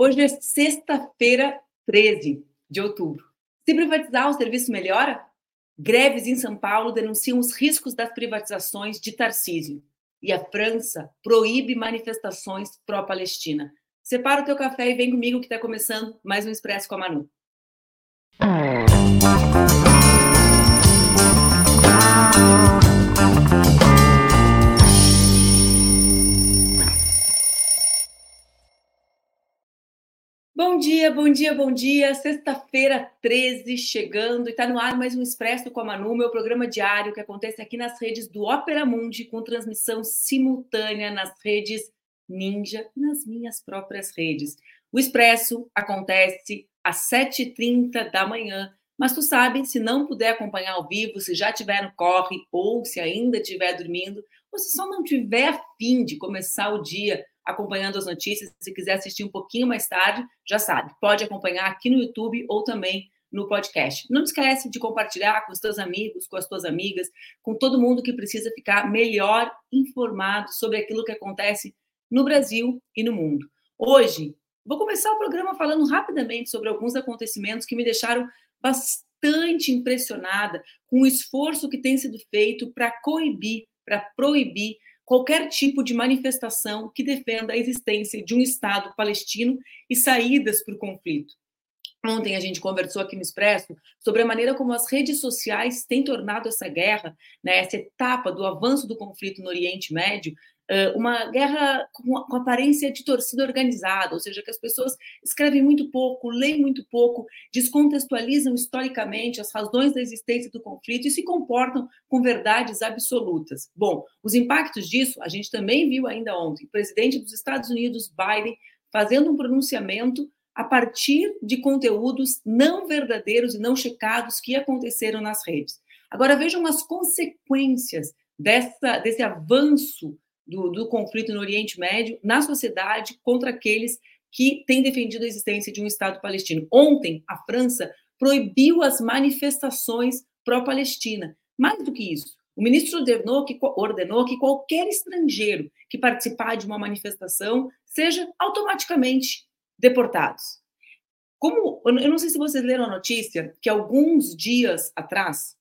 Hoje é sexta-feira, 13 de outubro. Se privatizar, o serviço melhora? Greves em São Paulo denunciam os riscos das privatizações de Tarcísio. E a França proíbe manifestações pró-Palestina. Separa o teu café e vem comigo que está começando mais um Expresso com a Manu. Bom dia, bom dia, bom dia. Sexta-feira 13 chegando e está no ar mais um Expresso com a Manu, meu programa diário que acontece aqui nas redes do Opera Mundi, com transmissão simultânea nas redes Ninja e nas minhas próprias redes. O Expresso acontece às 7h30 da manhã, mas tu sabe, se não puder acompanhar ao vivo, se já tiver no corre ou se ainda estiver dormindo, ou se só não tiver fim de começar o dia acompanhando as notícias. Se quiser assistir um pouquinho mais tarde, já sabe, pode acompanhar aqui no YouTube ou também no podcast. Não esquece de compartilhar com os teus amigos, com as tuas amigas, com todo mundo que precisa ficar melhor informado sobre aquilo que acontece no Brasil e no mundo. Hoje, vou começar o programa falando rapidamente sobre alguns acontecimentos que me deixaram bastante impressionada com o esforço que tem sido feito para coibir, para proibir qualquer tipo de manifestação que defenda a existência de um Estado palestino e saídas para o conflito. Ontem a gente conversou aqui no Expresso sobre a maneira como as redes sociais têm tornado essa guerra, né, essa etapa do avanço do conflito no Oriente Médio, uma guerra com aparência de torcida organizada, ou seja, que as pessoas escrevem muito pouco, leem muito pouco, descontextualizam historicamente as razões da existência do conflito e se comportam com verdades absolutas. Bom, os impactos disso a gente também viu ainda ontem. O presidente dos Estados Unidos, Biden, fazendo um pronunciamento a partir de conteúdos não verdadeiros e não checados que aconteceram nas redes. Agora vejam as consequências dessa, desse avanço do, do conflito no Oriente Médio na sociedade contra aqueles que têm defendido a existência de um Estado palestino. Ontem, a França proibiu as manifestações pró-Palestina. Mais do que isso, o ministro ordenou que, ordenou que qualquer estrangeiro que participar de uma manifestação seja automaticamente deportado. Como eu não sei se vocês leram a notícia que alguns dias atrás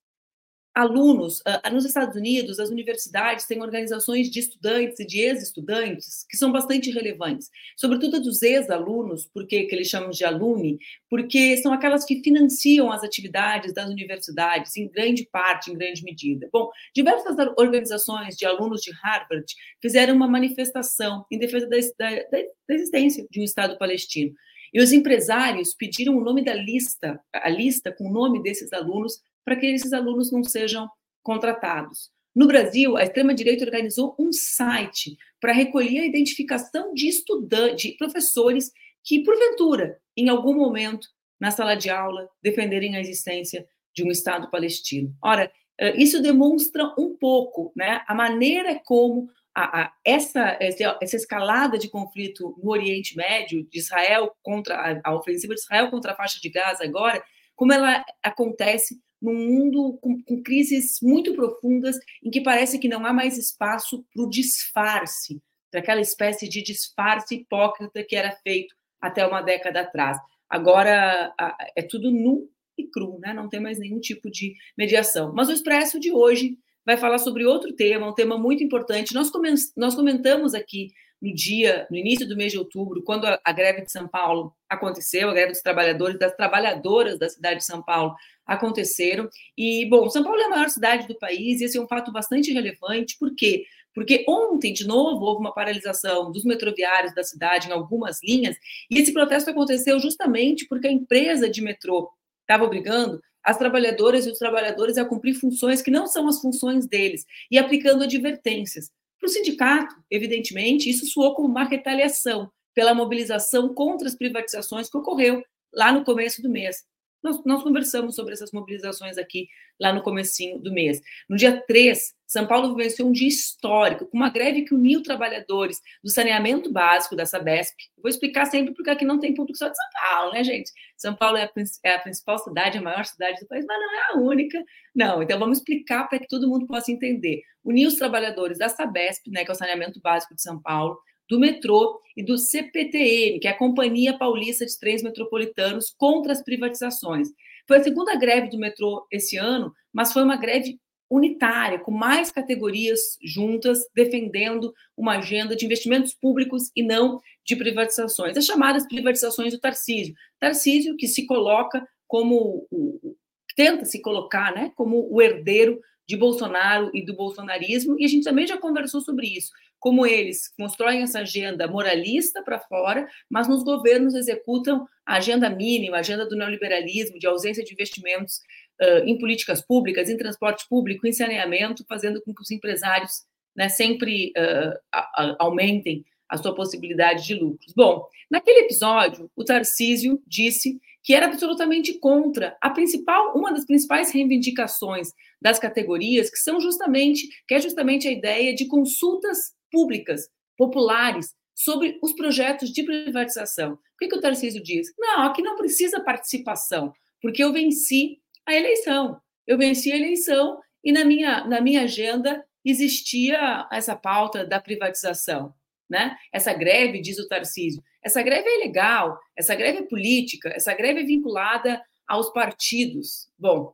alunos, uh, nos Estados Unidos, as universidades têm organizações de estudantes e de ex-estudantes que são bastante relevantes, sobretudo dos ex-alunos, porque que eles chamam de alumni, porque são aquelas que financiam as atividades das universidades, em grande parte, em grande medida. Bom, diversas organizações de alunos de Harvard fizeram uma manifestação em defesa da, da, da existência de um Estado palestino. E os empresários pediram o nome da lista, a lista com o nome desses alunos para que esses alunos não sejam contratados. No Brasil, a extrema-direita organizou um site para recolher a identificação de estudantes, de professores que, porventura, em algum momento, na sala de aula, defenderem a existência de um Estado palestino. Ora, eh, isso demonstra um pouco né, a maneira como a, a, essa, essa escalada de conflito no Oriente Médio, de Israel contra a, a ofensiva de Israel contra a faixa de Gaza agora, como ela acontece num mundo com, com, crises muito profundas, em que parece que não há mais espaço para o disfarce, para aquela espécie de disfarce hipócrita que era feito até uma década atrás. Agora é tudo nu e cru, né? não tem mais nenhum tipo de mediação. Mas o Expresso de hoje vai falar sobre outro tema, um tema muito importante. Nós, nós comentamos aqui no dia, no início do mês de outubro, quando a, a, greve de São Paulo aconteceu, a greve dos trabalhadores, das trabalhadoras da cidade de São Paulo aconteceram. E, bom, São Paulo é a maior cidade do país, e esse é um fato bastante relevante, por quê? Porque ontem, de novo, houve uma paralisação dos metroviários da cidade em algumas linhas, e esse protesto aconteceu justamente porque a empresa de metrô estava obrigando as trabalhadoras e os trabalhadores a cumprir funções que não são as funções deles e aplicando advertências. Para o sindicato, evidentemente, isso soou como uma retaliação pela mobilização contra as privatizações que ocorreu lá no começo do mês. Nós, nós, conversamos sobre essas mobilizações aqui lá no comecinho do mês. No dia 3, São Paulo vivenciou um dia histórico, com uma greve que uniu trabalhadores do saneamento básico da Sabesp. vou explicar sempre porque aqui não tem público só de São Paulo, né, gente? São Paulo é a, é a principal cidade, a maior cidade do país, mas não é a única. Não, então vamos explicar para que todo mundo possa entender. Uniu os trabalhadores da Sabesp, né, que é o saneamento básico de São Paulo, do metrô e do CPTM, que é a Companhia Paulista de Trens Metropolitanos, contra as privatizações. Foi a segunda greve do metrô esse ano, mas foi uma greve unitária, com mais categorias juntas, defendendo uma agenda de investimentos públicos e não de privatizações. As chamadas privatizações do Tarcísio. Tarcísio que se coloca como o, tenta se colocar, né, como o herdeiro de Bolsonaro e do bolsonarismo, e a gente também já conversou sobre isso, como eles constroem essa agenda moralista para fora, mas nos governos executam a agenda mínima, a agenda do neoliberalismo, de ausência de investimentos uh, em políticas públicas, em transporte público, em saneamento, fazendo com que os empresários né, sempre uh, aumentem a sua possibilidade de lucros. Bom, naquele episódio, o Tarcísio disse que era absolutamente contra a principal, uma das principais reivindicações das categorias, que são justamente, que é justamente a ideia de consultas públicas, populares, sobre os projetos de privatização. O que, que o Tarcísio diz? Não, aqui não precisa participação, porque eu venci a eleição. Eu venci a eleição e na minha, na minha agenda existia essa pauta da privatização. Né? Essa greve, diz o Tarcísio, essa greve é ilegal, essa greve é política, essa greve é vinculada aos partidos. Bom,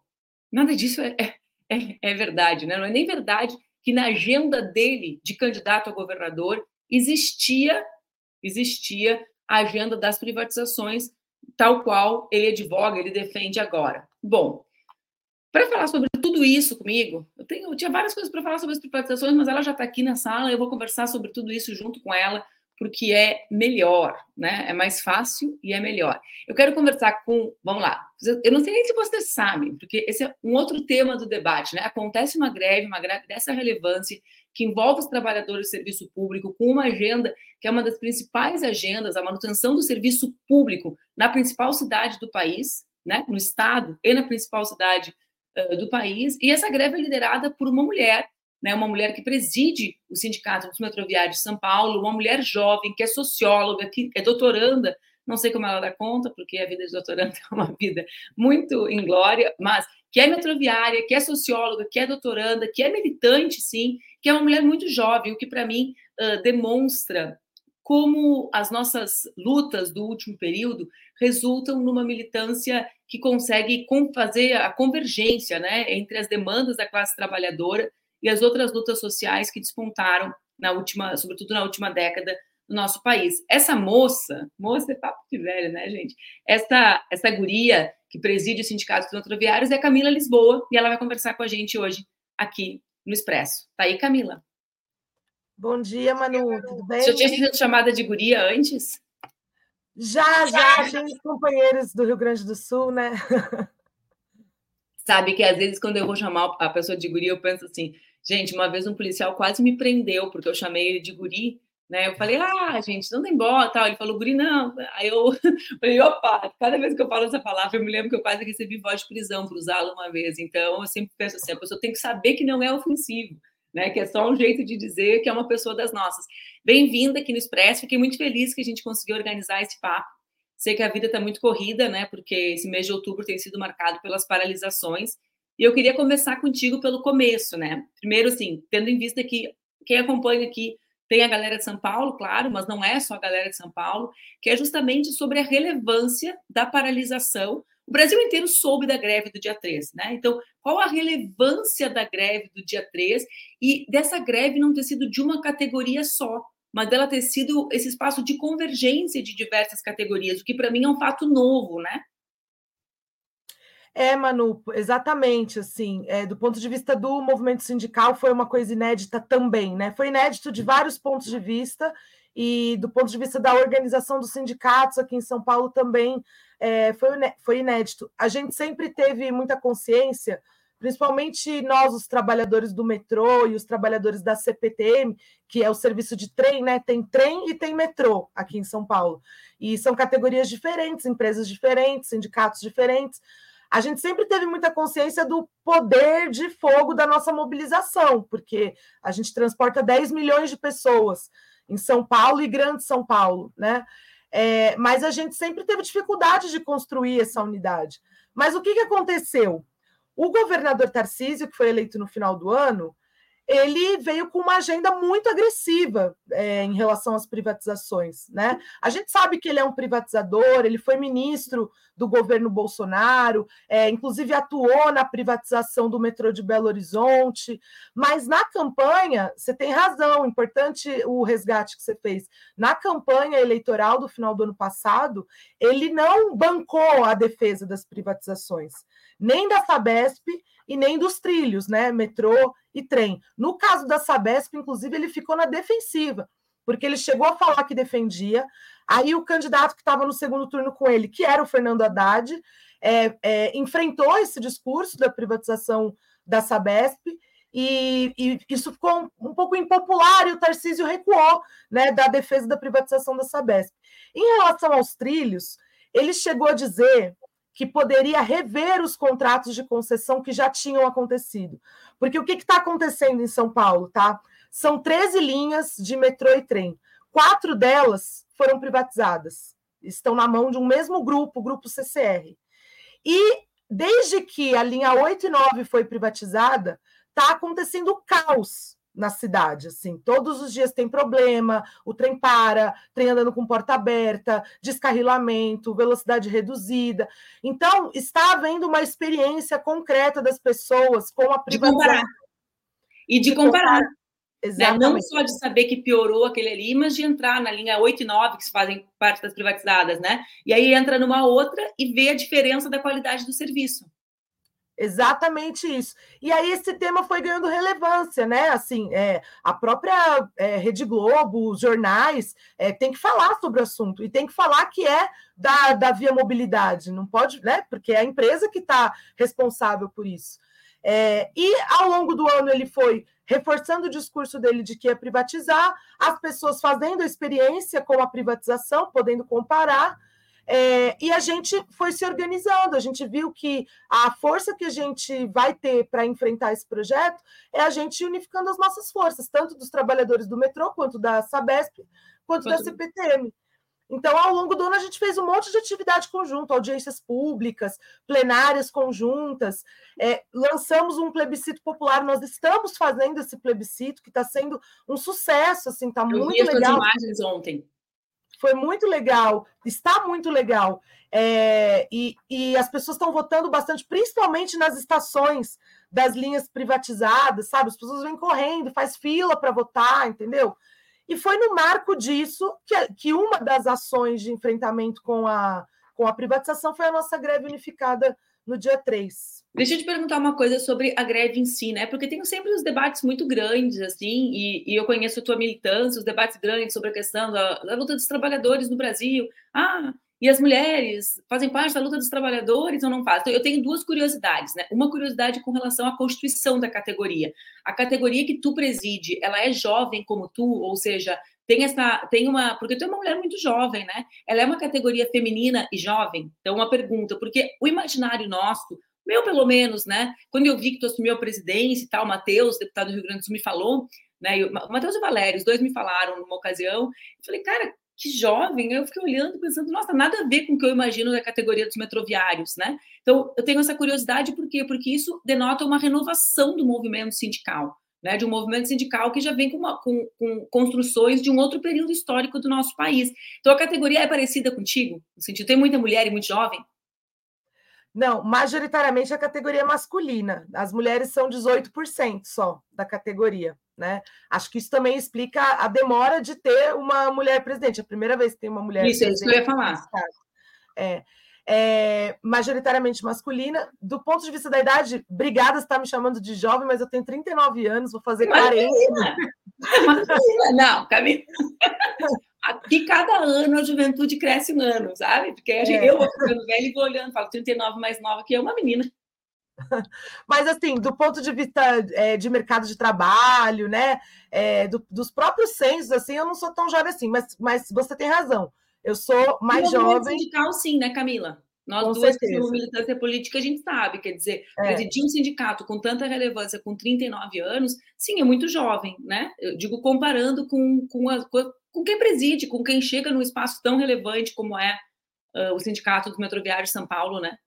nada disso é, é, é, é verdade, né? não é nem verdade que na agenda dele de candidato a governador existia existia a agenda das privatizações tal qual ele advoga, ele defende agora. Bom, para falar sobre tudo isso comigo, eu, tenho, eu tinha várias coisas para falar sobre as privatizações, mas ela já está aqui na sala, eu vou conversar sobre tudo isso junto com ela, porque é melhor, né? É mais fácil e é melhor. Eu quero conversar com, vamos lá. Eu não sei nem se vocês sabem, porque esse é um outro tema do debate, né? Acontece uma greve, uma greve dessa relevância que envolve os trabalhadores do serviço público com uma agenda que é uma das principais agendas, a manutenção do serviço público na principal cidade do país, né? No estado e na principal cidade uh, do país. E essa greve é liderada por uma mulher né, uma mulher que preside o Sindicato dos Metroviários de São Paulo, uma mulher jovem, que é socióloga, que é doutoranda, não sei como ela dá conta, porque a vida de doutoranda é uma vida muito inglória, mas que é metroviária, que é socióloga, que é doutoranda, que é militante, sim, que é uma mulher muito jovem, o que para mim uh, demonstra como as nossas lutas do último período resultam numa militância que consegue fazer a convergência né, entre as demandas da classe trabalhadora e as outras lutas sociais que despontaram na última, sobretudo na última década no nosso país. Essa moça, moça é papo de velho, né, gente? Essa, essa guria que preside o Sindicato dos Rodoviários é Camila Lisboa e ela vai conversar com a gente hoje aqui no Expresso. Tá aí, Camila? Bom dia, Manu, tudo bem? Você já tinha sido chamada de guria antes? Já, já, tem os companheiros do Rio Grande do Sul, né? Sabe que às vezes quando eu vou chamar a pessoa de guria, eu penso assim, Gente, uma vez um policial quase me prendeu, porque eu chamei ele de guri, né? Eu falei, ah, gente, não tem bola, tal. Ele falou, guri, não. Aí eu falei, opa, cada vez que eu falo essa palavra, eu me lembro que eu quase recebi voz de prisão por usá-la uma vez. Então, eu sempre penso assim, a pessoa tem que saber que não é ofensivo, né? Que é só um jeito de dizer que é uma pessoa das nossas. Bem-vinda aqui no Expresso, fiquei muito feliz que a gente conseguiu organizar esse papo. Sei que a vida está muito corrida, né? Porque esse mês de outubro tem sido marcado pelas paralisações e eu queria começar contigo pelo começo, né? Primeiro, assim, tendo em vista que quem acompanha aqui tem a galera de São Paulo, claro, mas não é só a galera de São Paulo, que é justamente sobre a relevância da paralisação. O Brasil inteiro soube da greve do dia 3, né? Então, qual a relevância da greve do dia 3 e dessa greve não ter sido de uma categoria só, mas dela ter sido esse espaço de convergência de diversas categorias, o que para mim é um fato novo, né? É, Manu, exatamente, assim, é, do ponto de vista do movimento sindical, foi uma coisa inédita também, né? Foi inédito de vários pontos de vista, e do ponto de vista da organização dos sindicatos aqui em São Paulo também é, foi, inédito. A gente sempre teve muita consciência, principalmente nós, os trabalhadores do metrô e os trabalhadores da CPTM, que é o serviço de trem, né? Tem trem e tem metrô aqui em São Paulo. E são categorias diferentes, empresas diferentes, sindicatos diferentes a gente sempre teve muita consciência do poder de fogo da nossa mobilização, porque a gente transporta 10 milhões de pessoas em São Paulo e Grande São Paulo, né? É, mas a gente sempre teve dificuldade de construir essa unidade. Mas o que, que aconteceu? O governador Tarcísio, que foi eleito no final do ano, ele veio com uma agenda muito agressiva é, em relação às privatizações. Né? A gente sabe que ele é um privatizador, ele foi ministro do governo Bolsonaro, é, inclusive atuou na privatização do metrô de Belo Horizonte, mas na campanha, você tem razão, importante o resgate que você fez. Na campanha eleitoral do final do ano passado, ele não bancou a defesa das privatizações, nem da Sabesp e nem dos trilhos, né? Metrô e trem. No caso da Sabesp, inclusive, ele ficou na defensiva, porque ele chegou a falar que defendia. Aí o candidato que estava no segundo turno com ele, que era o Fernando Haddad, é, é, enfrentou esse discurso da privatização da Sabesp. E, e, isso ficou um, um, pouco impopular e o Tarcísio recuou né, da defesa da privatização da Sabesp. Em relação aos trilhos, ele chegou a dizer que poderia rever os contratos de concessão que já tinham acontecido. Porque o que está acontecendo em São Paulo, tá? São 13 linhas de metrô e trem. Quatro delas foram privatizadas. Estão na mão de um mesmo grupo, o grupo CCR. E desde que a linha 8 e 9 foi privatizada, está acontecendo caos na cidade, assim, todos os dias tem problema, o trem para, trem andando com porta aberta, descarrilamento, velocidade reduzida. Então, está havendo uma experiência concreta das pessoas com a privatização. De comparar. E de, comparar. Né? Não só de saber que piorou aquele ali, mas de entrar na linha 8 e 9, que fazem parte das privatizadas, né? E aí entra numa outra e vê a diferença da qualidade do serviço. Exatamente isso. E aí esse tema foi ganhando relevância, né? Assim, é, a própria é, Rede Globo, os jornais, é, tem que falar sobre o assunto e tem que falar que é da, da Via Mobilidade, não pode, né? Porque é a empresa que está responsável por isso. É, e ao longo do ano ele foi reforçando o discurso dele de que ia privatizar, as pessoas fazendo a experiência com a privatização, podendo comparar. É, e a gente foi se organizando, a gente viu que a força que a gente vai ter para enfrentar esse projeto é a gente unificando as nossas forças, tanto dos trabalhadores do metrô, quanto da Sabesp, quanto da CPTM. Então, ao longo do ano, a gente fez um monte de atividade conjunta, audiências públicas, plenárias conjuntas, é, lançamos um plebiscito popular, nós estamos fazendo esse plebiscito, que está sendo um sucesso, assim, está muito vi legal. imagens ontem foi muito legal, está muito legal. É, e, e as pessoas estão votando bastante, principalmente nas estações das linhas privatizadas, sabe? As pessoas vêm correndo, faz fila para votar, entendeu? E foi no marco disso que, que uma das ações de enfrentamento com a, com a privatização foi a nossa greve unificada no dia 3. Deixa eu te perguntar uma coisa sobre a greve em si, né? Porque tem sempre os debates muito grandes, assim, e, e eu conheço a tua militância, os debates grandes sobre a questão da, da, luta dos trabalhadores no Brasil. Ah, e as mulheres fazem parte da luta dos trabalhadores ou não fazem? Então, eu tenho duas curiosidades, né? Uma curiosidade com relação à constituição da categoria. A categoria que tu preside, ela é jovem como tu, ou seja, tem essa, tem uma, porque tu é uma mulher muito jovem, né? Ela é uma categoria feminina e jovem. Então, uma pergunta, porque o imaginário nosso meu pelo menos, né? Quando eu vi que tu assumiu a presidência e tal, o Matheus, deputado do Rio Grande do Sul, me falou, né? o Matheus e o Valério, os dois me falaram numa ocasião. Eu falei, cara, que jovem. Eu fiquei olhando, pensando, nossa, nada a ver com o que eu imagino da categoria dos metroviários, né? Então, eu tenho essa curiosidade, por quê? Porque isso denota uma renovação do movimento sindical. Né, de um movimento sindical que já vem com, uma, com, com, construções de um outro período histórico do nosso país. Então, a categoria é parecida contigo? No sentido, tem muita mulher e muito jovem? Não, majoritariamente a categoria masculina. As mulheres são 18% só da categoria. Né? Acho que isso também explica a demora de ter uma mulher presidente. A primeira vez que tem uma mulher isso, presidente. Isso, que eu ia falar. É, é, majoritariamente masculina. Do ponto de vista da idade, obrigada está me chamando de jovem, mas eu tenho 39 anos, vou fazer 40. Não, Camila. Aqui, cada ano, a juventude cresce um ano, sabe? Porque gente, é. eu vou ficando velho e vou olhando, falo 39 mais nova que é uma menina. Mas, assim, do ponto de vista é, de mercado de trabalho, né? É, do, dos próprios censos, assim, eu não sou tão jovem assim, mas, mas você tem razão. Eu sou mais jovem. sindical, sim, né, Camila? Nós com duas certeza. que militância política, a gente sabe, quer dizer, é. presidir um sindicato com tanta relevância com 39 anos, sim, é muito jovem, né? Eu digo comparando com, com, a, com quem preside, com quem chega num espaço tão relevante como é uh, o Sindicato dos Metroviários de São Paulo, né?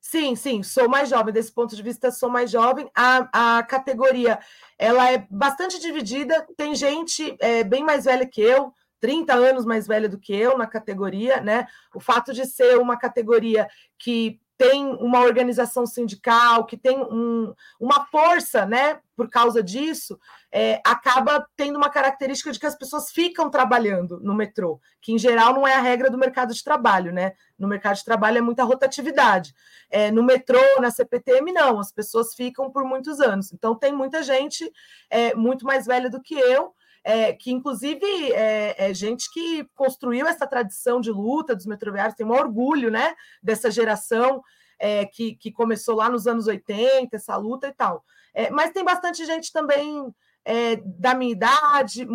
Sim, sim, sou mais jovem. Desse ponto de vista, sou mais jovem. A, a categoria ela é bastante dividida. Tem gente é, bem mais velha que eu, 30 anos mais velha do que eu na categoria, né? O fato de ser uma categoria que tem uma organização sindical, que tem um, uma força, né? Por causa disso, é, acaba tendo uma característica de que as pessoas ficam trabalhando no metrô, que em geral não é a regra do mercado de trabalho, né? No mercado de trabalho é muita rotatividade. É, no metrô, na CPTM, não, as pessoas ficam por muitos anos. Então, tem muita gente é, muito mais velha do que eu, é, que inclusive é, é, gente que construiu essa tradição de luta dos metroviários, tem um orgulho né, dessa geração é, que, que começou lá nos anos 80, essa luta e tal. É, mas tem bastante gente também é, da minha idade,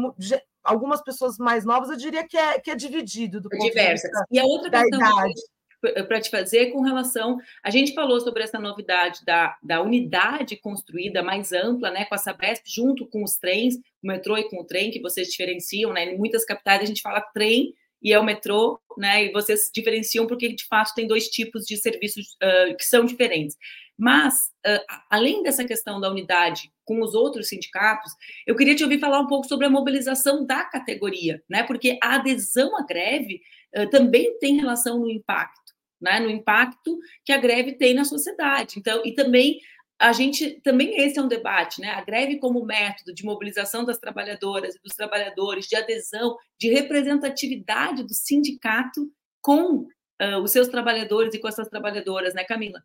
algumas pessoas mais novas, eu diria que é, que é dividido do ponto Diversas. e a outra da idade para te fazer com relação. A gente falou sobre essa novidade da, da unidade construída mais ampla, né, com a Sabesp, junto com os trens, o metrô e com o trem, que vocês diferenciam, né? Em muitas capitais a gente fala trem e é o metrô, né? E vocês diferenciam porque de fato tem dois tipos de serviços uh, que são diferentes. Mas, uh, além dessa questão da unidade com os outros sindicatos, eu queria te ouvir falar um pouco sobre a mobilização da categoria, né? Porque a adesão à greve uh, também tem relação no impacto né, no impacto que a greve tem na sociedade. Então, e também a gente também esse é um debate, né? A greve como método de mobilização das trabalhadoras e dos trabalhadores, de adesão, de representatividade do sindicato com uh, os seus trabalhadores e com essas trabalhadoras, né, Camila?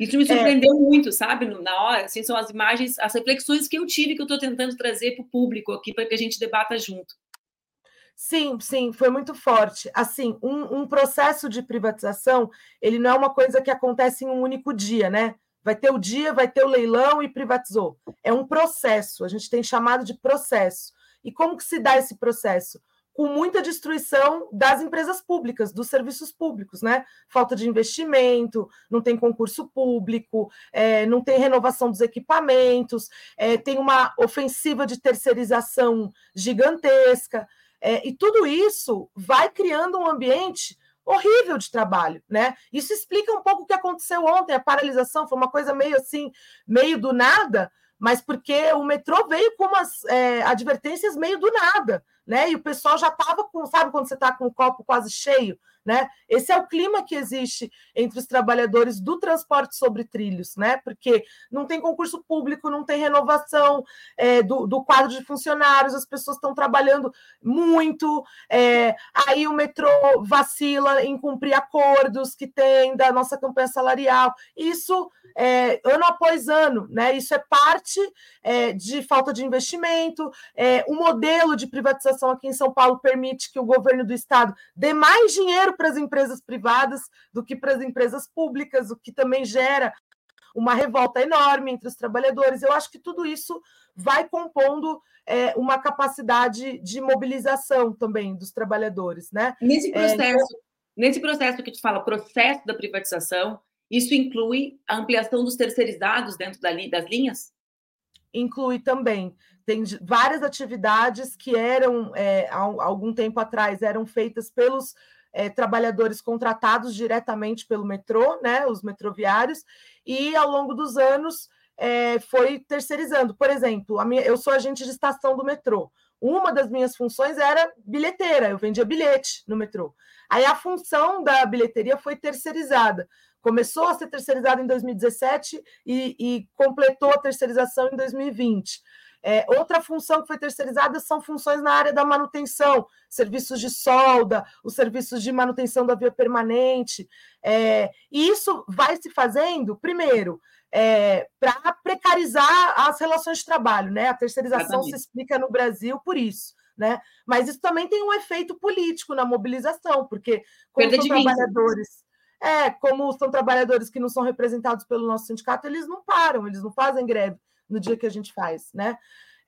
Isso me é. surpreendeu é. muito, sabe? Na hora, assim, são as imagens, as reflexões que eu tive que eu estou tentando trazer para o público aqui para que a gente debata junto. Sim, sim, foi muito forte. Assim, um, um, processo de privatização, ele não é uma coisa que acontece em um único dia, né? Vai ter o dia, vai ter o leilão e privatizou. É um processo, a gente tem chamado de processo. E como que se dá esse processo? Com muita destruição das empresas públicas, dos serviços públicos, né? Falta de investimento, não tem concurso público, é, não tem renovação dos equipamentos, é, tem uma ofensiva de terceirização gigantesca. É, e tudo isso vai criando um ambiente horrível de trabalho, né? Isso explica um pouco o que aconteceu ontem, a paralisação foi uma coisa meio assim, meio do nada, mas porque o metrô veio com umas é, advertências meio do nada, né? E o pessoal já estava com, sabe, quando você está com o copo quase cheio, né? Esse é o clima que existe entre os trabalhadores do transporte sobre trilhos, né? Porque não tem concurso público, não tem renovação é, do, do, quadro de funcionários, as pessoas estão trabalhando muito, é, aí o metrô vacila em cumprir acordos que tem da nossa campanha salarial. Isso é, ano após ano, né? Isso é parte é, de falta de investimento. É, o modelo de privatização aqui em São Paulo permite que o governo do estado dê mais dinheiro para as empresas privadas do que para as empresas públicas, o que também gera uma revolta enorme entre os trabalhadores. Eu acho que tudo isso vai compondo é, uma capacidade de mobilização também dos trabalhadores, né? Nesse é, processo, é, nesse processo que tu fala, processo da privatização, isso inclui a ampliação dos terceirizados dentro das linhas? Inclui também. Tem várias atividades que eram, é, há algum tempo atrás, eram feitas pelos é, trabalhadores contratados diretamente pelo metrô, né, os metroviários, e ao longo dos anos é, foi terceirizando. Por exemplo, minha, eu sou agente de estação do metrô. Uma das minhas funções era bilheteira, eu vendia bilhete no metrô. Aí a função da bilheteria foi terceirizada. Começou a ser terceirizada em 2017 e, e completou a terceirização em 2020. É, outra função que foi terceirizada são funções na área da manutenção, serviços de solda, os serviços de manutenção da via permanente. É, e isso vai se fazendo, primeiro, é, para precarizar as relações de trabalho. Né? A terceirização se explica no Brasil por isso. Né? Mas isso também tem um efeito político na mobilização, porque como são trabalhadores. É, como são trabalhadores que não são representados pelo nosso sindicato, eles não param, eles não fazem greve no dia que a gente faz, né?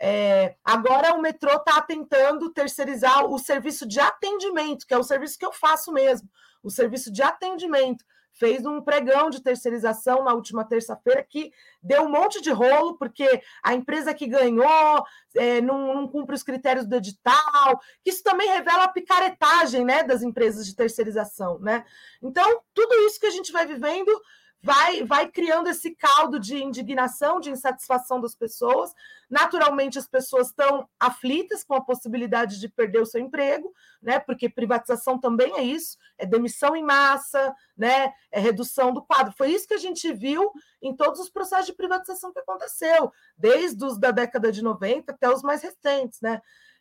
É, agora o metrô está tentando terceirizar o serviço de atendimento, que é o serviço que eu faço mesmo, o serviço de atendimento. Fez um pregão de terceirização na última terça-feira que deu um monte de rolo, porque a empresa que ganhou é, não, não, cumpre os critérios do edital. Isso também revela a picaretagem né, das empresas de terceirização. Né? Então, tudo isso que a gente vai vivendo vai, vai criando esse caldo de indignação, de insatisfação das pessoas. Naturalmente, as pessoas estão aflitas com a possibilidade de perder o seu emprego, né? Porque privatização também é isso, é demissão em massa, né? É redução do quadro. Foi isso que a gente viu em todos os processos de privatização que aconteceu, desde os da década de 90 até os mais recentes, né?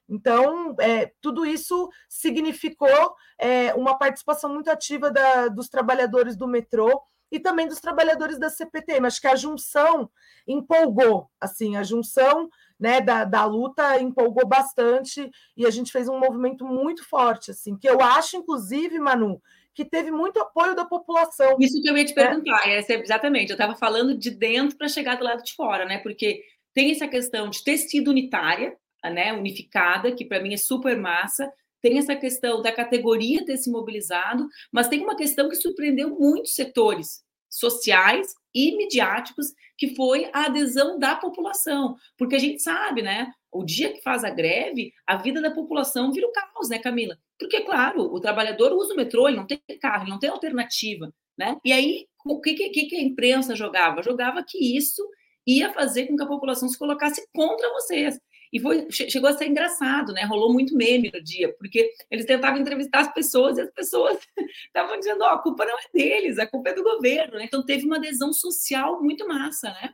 Então, é, tudo isso significou é, uma participação muito ativa da, dos trabalhadores do metrô e também dos trabalhadores da CPT. Mas acho que a junção empolgou, assim, a junção né, da, da luta empolgou bastante e a gente fez um movimento muito forte, assim, que eu acho, inclusive, Manu, que teve muito apoio da população. Isso que eu ia te perguntar, é. exatamente. Eu estava falando de dentro para chegar do lado de fora, né? Porque tem essa questão de ter sido unitária, né, unificada, que para mim é super massa. Tem essa questão da categoria ter se mobilizado, mas tem uma questão que surpreendeu muitos setores sociais e midiáticos, que foi a adesão da população. Porque a gente sabe, né? O dia que faz a greve, a vida da população vira o um caos, né, Camila? Porque, claro, o trabalhador usa o metrô, ele não tem carro, ele não tem alternativa, né? E aí, o que, que, que a imprensa jogava? Jogava que isso ia fazer com que a população se colocasse contra vocês. E foi, chegou a ser engraçado, né? Rolou muito meme no dia, porque eles tentavam entrevistar as pessoas e as pessoas estavam dizendo: oh, a culpa não é deles, a culpa é do governo. Né? Então teve uma adesão social muito massa, né?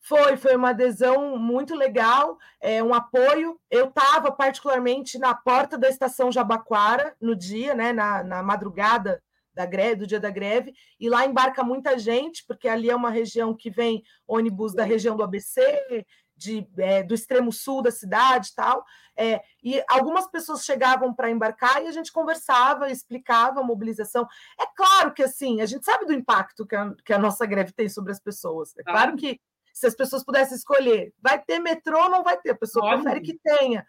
Foi, foi uma adesão muito legal, é, um apoio. Eu estava particularmente na porta da estação Jabaquara no dia, né, na, na madrugada da greve, do dia da greve, e lá embarca muita gente, porque ali é uma região que vem ônibus da região do ABC, de, é, do extremo sul da cidade tal. É, e algumas pessoas chegavam para embarcar e a gente conversava, explicava a mobilização. É claro que assim, a gente sabe do impacto que a, que a nossa greve tem sobre as pessoas. É claro que se as pessoas pudessem escolher, vai ter metrô ou não vai ter, a pessoa Óbvio. prefere que tenha.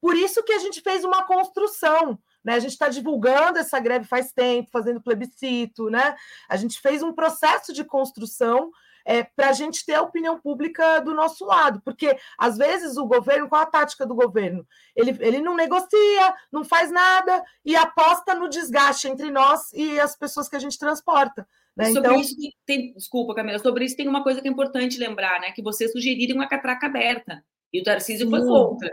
Por isso que a gente fez uma construção. Né? A gente está divulgando essa greve faz tempo, fazendo plebiscito, né? A gente fez um processo de construção é, para a gente ter a opinião pública do nosso lado, porque às vezes o governo, qual a tática do governo? Ele, ele não negocia, não faz nada e aposta no desgaste entre nós e as pessoas que a gente transporta. Né? Sobre então... isso tem, desculpa, Camila, sobre isso tem uma coisa que é importante lembrar, né? Que vocês sugeriram uma catraca aberta e o Tarcísio foi contra.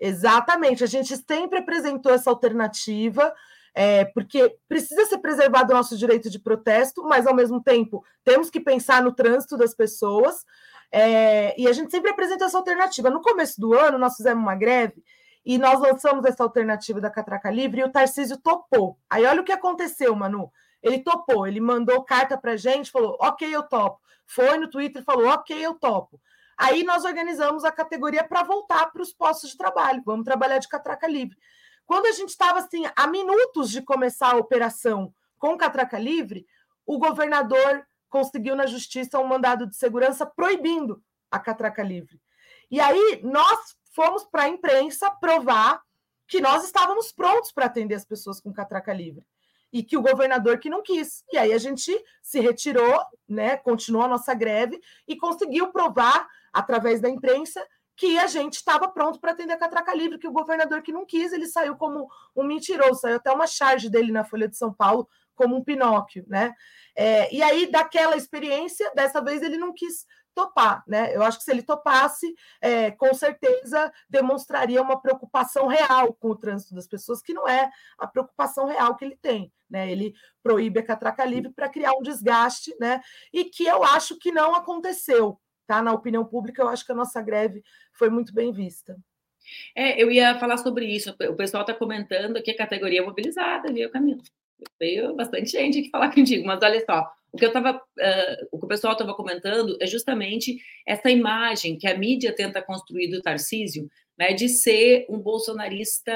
Exatamente, a gente sempre apresentou essa alternativa é, porque precisa ser preservado o nosso direito de protesto, mas ao mesmo tempo temos que pensar no trânsito das pessoas. É, e a gente sempre apresenta essa alternativa. No começo do ano, nós fizemos uma greve e nós lançamos essa alternativa da Catraca Livre e o Tarcísio topou. Aí olha o que aconteceu, Manu. Ele topou, ele mandou carta para gente, falou: ok, eu topo. Foi no Twitter falou: ok, eu topo. Aí nós organizamos a categoria para voltar para os postos de trabalho. Vamos trabalhar de catraca livre. Quando a gente estava assim, a minutos de começar a operação com catraca livre, o governador conseguiu na justiça um mandado de segurança proibindo a catraca livre. E aí nós fomos para a imprensa provar que nós estávamos prontos para atender as pessoas com catraca livre e que o governador que não quis. E aí a gente se retirou, né, continuou a nossa greve e conseguiu provar através da imprensa que a gente estava pronto para atender a catraca livre, que o governador que não quis, ele saiu como um mentiroso, saiu até uma charge dele na Folha de São Paulo como um Pinóquio, né? É, e aí, daquela experiência, dessa vez ele não quis topar, né? Eu acho que se ele topasse, é, com certeza demonstraria uma preocupação real com o trânsito das pessoas, que não é a preocupação real que ele tem, né? Ele proíbe a catraca livre para criar um desgaste, né? E que eu acho que não aconteceu, tá? Na opinião pública, eu acho que a nossa greve foi muito bem vista. É, eu ia falar sobre isso. O pessoal está comentando que a categoria é mobilizada, viu, Camila? Veio bastante gente aqui falar contigo, mas olha só, o que eu tava, uh, o que o pessoal estava comentando é justamente essa imagem que a mídia tenta construir do Tarcísio, né, de ser um bolsonarista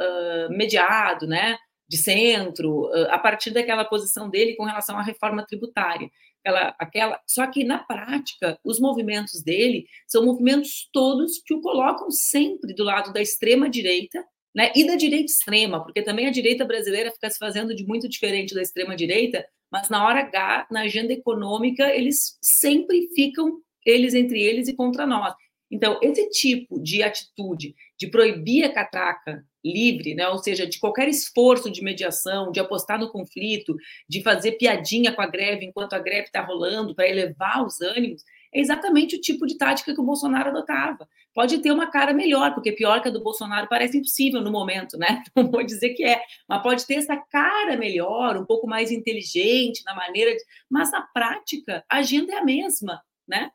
uh, mediado, né, de centro, a partir daquela posição dele com relação à reforma tributária aquela, aquela. Só que na prática, os movimentos dele são movimentos todos que o colocam sempre do lado da extrema direita, né? E da direita extrema, porque também a direita brasileira fica se fazendo de muito diferente da extrema direita, mas na hora H, na agenda econômica, eles sempre ficam eles entre eles e contra nós. Então, esse tipo de atitude de proibir a catraca livre, né? ou seja, de qualquer esforço de mediação, de apostar no conflito, de fazer piadinha com a greve enquanto a greve está rolando para elevar os ânimos, é exatamente o tipo de tática que o Bolsonaro adotava. Pode ter uma cara melhor, porque pior que a do Bolsonaro parece impossível no momento, né? Não vou dizer que é, mas pode ter essa cara melhor, um pouco mais inteligente na maneira de. Mas na prática, a agenda é a mesma, né?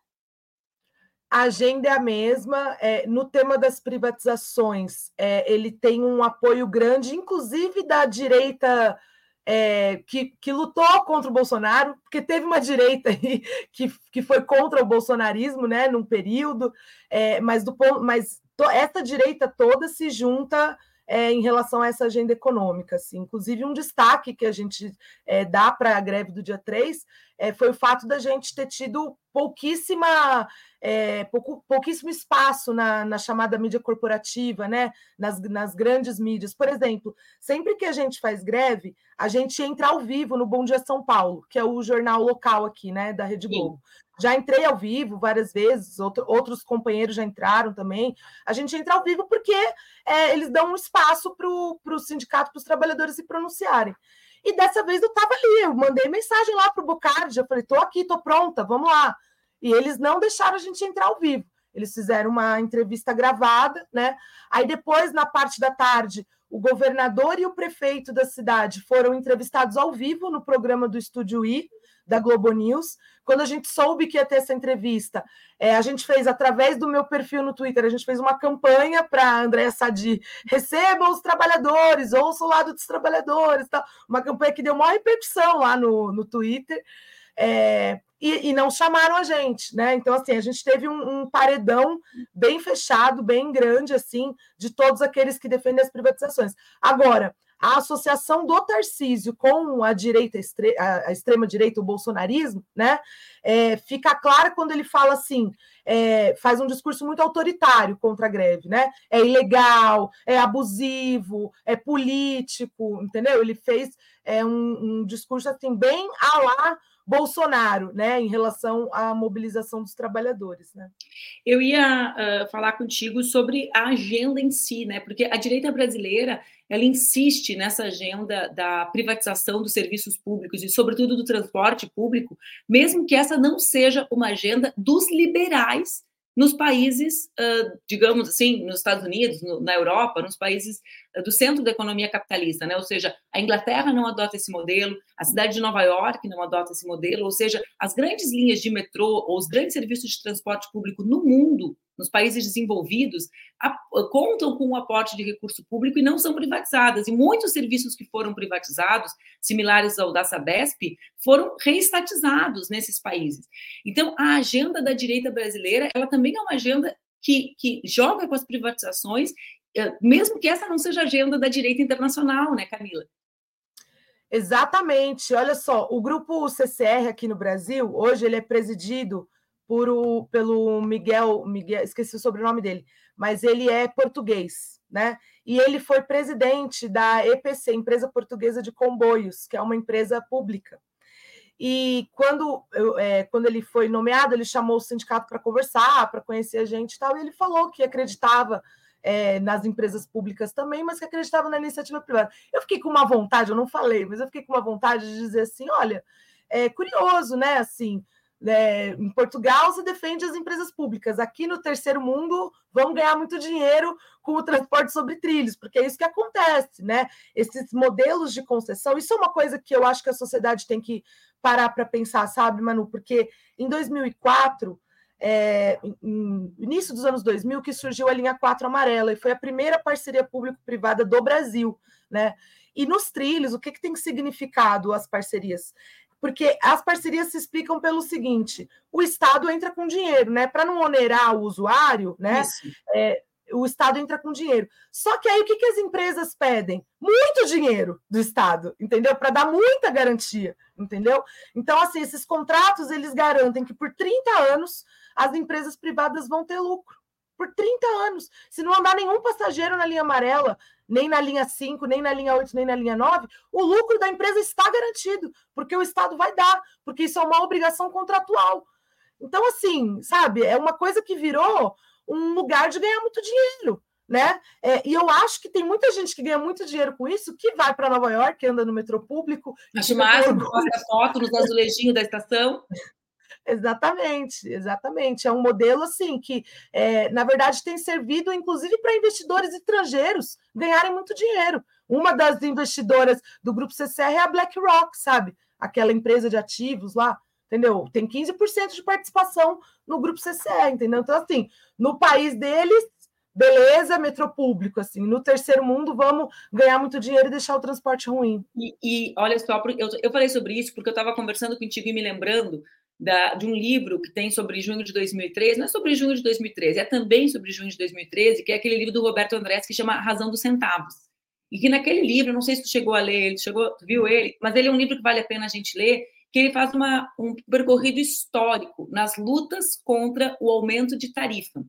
A agenda é a mesma. É, no tema das privatizações, é, ele tem um apoio grande, inclusive da direita é, que, que, lutou contra o Bolsonaro, porque teve uma direita aí que, que foi contra o bolsonarismo, né, num período, é, mas, do, mas to, essa direita toda se junta é, em relação a essa agenda econômica. Assim. Inclusive, um destaque que a gente é, dá para a greve do dia 3 é, foi o fato da gente ter tido pouquíssima, é, pouco, pouquíssimo espaço na, na, chamada mídia corporativa, né? Nas, nas, grandes mídias. Por exemplo, sempre que a gente faz greve, a gente entra ao vivo no Bom Dia São Paulo, que é o jornal local aqui, né, da Rede Globo. Sim. Já entrei ao vivo várias vezes, outro, outros companheiros já entraram também. A gente entra ao vivo porque é, eles dão um espaço para o sindicato, para os trabalhadores se pronunciarem. E dessa vez eu estava ali, eu mandei mensagem lá para o Bocardi, eu falei, estou aqui, estou pronta, vamos lá. E eles não deixaram a gente entrar ao vivo. Eles fizeram uma entrevista gravada, né? Aí depois, na parte da tarde, o governador e o prefeito da cidade foram entrevistados ao vivo no programa do Estúdio I, da Globo News. Quando a gente soube que ia ter essa entrevista, é, a gente fez, através do meu perfil no Twitter, a gente fez uma campanha para Andréa Sadi, recebam os trabalhadores, ouça o lado dos trabalhadores, tal. uma campanha que deu maior repercussão lá no, no Twitter. É, e, e, não chamaram a gente, né? Então, assim, a gente teve um, um, paredão bem fechado, bem grande, assim, de todos aqueles que defendem as privatizações. Agora, a associação do Tarcísio com a direita, a extrema-direita, o bolsonarismo, né? É, fica clara quando ele fala assim, é, faz um discurso muito autoritário contra a greve, né? É ilegal, é abusivo, é político, entendeu? Ele fez é, um, um discurso assim, bem a lá Bolsonaro, né, em relação à mobilização dos trabalhadores, né? Eu ia uh, falar contigo sobre a agenda em si, né? Porque a direita brasileira ela insiste nessa agenda da privatização dos serviços públicos e, sobretudo, do transporte público, mesmo que essa não seja uma agenda dos liberais nos países, digamos assim, nos Estados Unidos, na Europa, nos países do centro da economia capitalista, né? Ou seja, a Inglaterra não adota esse modelo, a cidade de Nova York não adota esse modelo, ou seja, as grandes linhas de metrô ou os grandes serviços de transporte público no mundo nos países desenvolvidos, a, contam com o aporte de recurso público e não são privatizadas. E muitos serviços que foram privatizados, similares ao da Sabesp, foram reestatizados nesses países. Então, a agenda da direita brasileira, ela também é uma agenda que, que joga com as privatizações, eh, mesmo que essa não seja a agenda da direita internacional, né, Camila? Exatamente. Olha só, o grupo CCR aqui no Brasil, hoje ele é presidido por o, pelo Miguel, Miguel, esqueci o sobrenome dele, mas ele é português, né? E ele foi presidente da EPC, Empresa Portuguesa de Comboios, que é uma empresa pública. E quando, é, quando ele foi nomeado, ele chamou o sindicato para conversar, para conhecer a gente e tal, e ele falou que acreditava é, nas empresas públicas também, mas que acreditava na iniciativa privada. Eu fiquei com uma vontade, eu não falei, mas eu fiquei com uma vontade de dizer assim: olha, é curioso, né? Assim, é, em Portugal se defende as empresas públicas. Aqui no terceiro mundo vão ganhar muito dinheiro com o transporte sobre trilhos, porque é isso que acontece, né? Esses modelos de concessão, isso é uma coisa que eu acho que a sociedade tem que parar para pensar, sabe, Manu? Porque em 2004, é, início dos anos 2000, que surgiu a linha 4 amarela, e foi a primeira parceria público-privada do Brasil, né? E nos trilhos, o que, que tem significado as parcerias? Porque as parcerias se explicam pelo seguinte: o Estado entra com dinheiro, né? Para não onerar o usuário, né? É, o Estado entra com dinheiro. Só que aí o que, que as empresas pedem? Muito dinheiro do Estado, entendeu? Para dar muita garantia, entendeu? Então, assim, esses contratos eles garantem que por 30 anos as empresas privadas vão ter lucro. Por 30 anos. Se não andar nenhum passageiro na linha amarela, nem na linha 5, nem na linha 8, nem na linha 9, o lucro da empresa está garantido, porque o Estado vai dar, porque isso é uma obrigação contratual. Então, assim, sabe, é uma coisa que virou um lugar de ganhar muito dinheiro. Né? É, e eu acho que tem muita gente que ganha muito dinheiro com isso, que vai para Nova York, anda no metrô público. Acho massa, posta foto nos azulejinhos da estação. Exatamente, exatamente. É um modelo assim que, é, na verdade, tem servido, inclusive, para investidores estrangeiros ganharem muito dinheiro. Uma das investidoras do grupo CCR é a BlackRock, sabe? Aquela empresa de ativos lá, entendeu? Tem 15% de participação no grupo CCR, entendeu? Então, assim, no país deles, beleza, metrô público, assim, no terceiro mundo vamos ganhar muito dinheiro e deixar o transporte ruim. E, e olha só, eu, eu falei sobre isso porque eu estava conversando contigo e me lembrando da, de um livro que tem sobre junho de 2013, não é sobre junho de 2013, é também sobre junho de 2013, que é aquele livro do Roberto Andrés que chama Razão dos Centavos. E que naquele livro, não sei se tu chegou a ler, ele chegou, viu ele, mas ele é um livro que vale a pena a gente ler, que ele faz uma, um percorrido histórico nas lutas contra o aumento de tarifa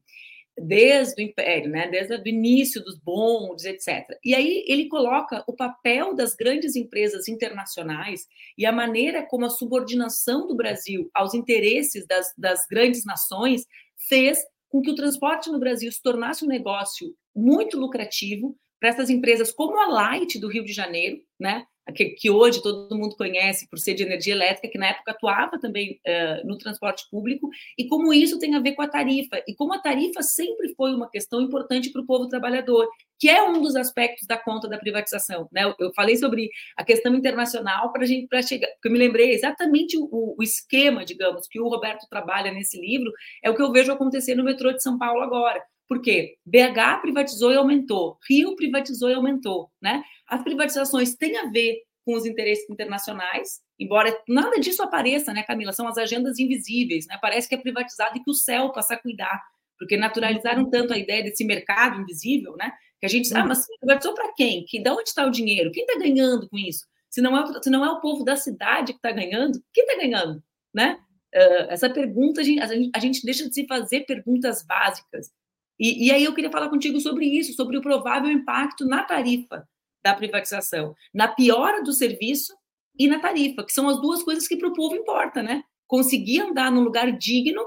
desde o Império, né, desde o início dos bondes, etc. E aí ele coloca o papel das grandes empresas internacionais e a maneira como a subordinação do Brasil aos interesses das, das grandes nações fez com que o transporte no Brasil se tornasse um negócio muito lucrativo para essas empresas como a Light do Rio de Janeiro, né, que, que, hoje todo mundo conhece por ser de energia elétrica, que na época atuava também uh, no transporte público, e como isso tem a ver com a tarifa, e como a tarifa sempre foi uma questão importante para o povo trabalhador, que é um dos aspectos da conta da privatização. Né? Eu, falei sobre a questão internacional para a gente para chegar, porque eu me lembrei exatamente o, o esquema, digamos, que o Roberto trabalha nesse livro, é o que eu vejo acontecer no metrô de São Paulo agora. Por quê? BH privatizou e aumentou, Rio privatizou e aumentou, né? As privatizações têm a ver com os interesses internacionais, embora nada disso apareça, né, Camila? São as agendas invisíveis, né? Parece que é privatizado e que o céu passa a cuidar, porque naturalizaram uhum. tanto a ideia desse mercado invisível, né? Que a gente, ah, mas privatizou para quem? Que de onde está o dinheiro? Quem está ganhando com isso? Se não é, se não é o povo da cidade que está ganhando, quem está ganhando, né? Uh, essa pergunta a gente, a gente deixa de se fazer perguntas básicas e, e aí eu queria falar contigo sobre isso, sobre o provável impacto na tarifa da privatização, na piora do serviço e na tarifa, que são as duas coisas que para o povo importa, né? Conseguir andar num lugar digno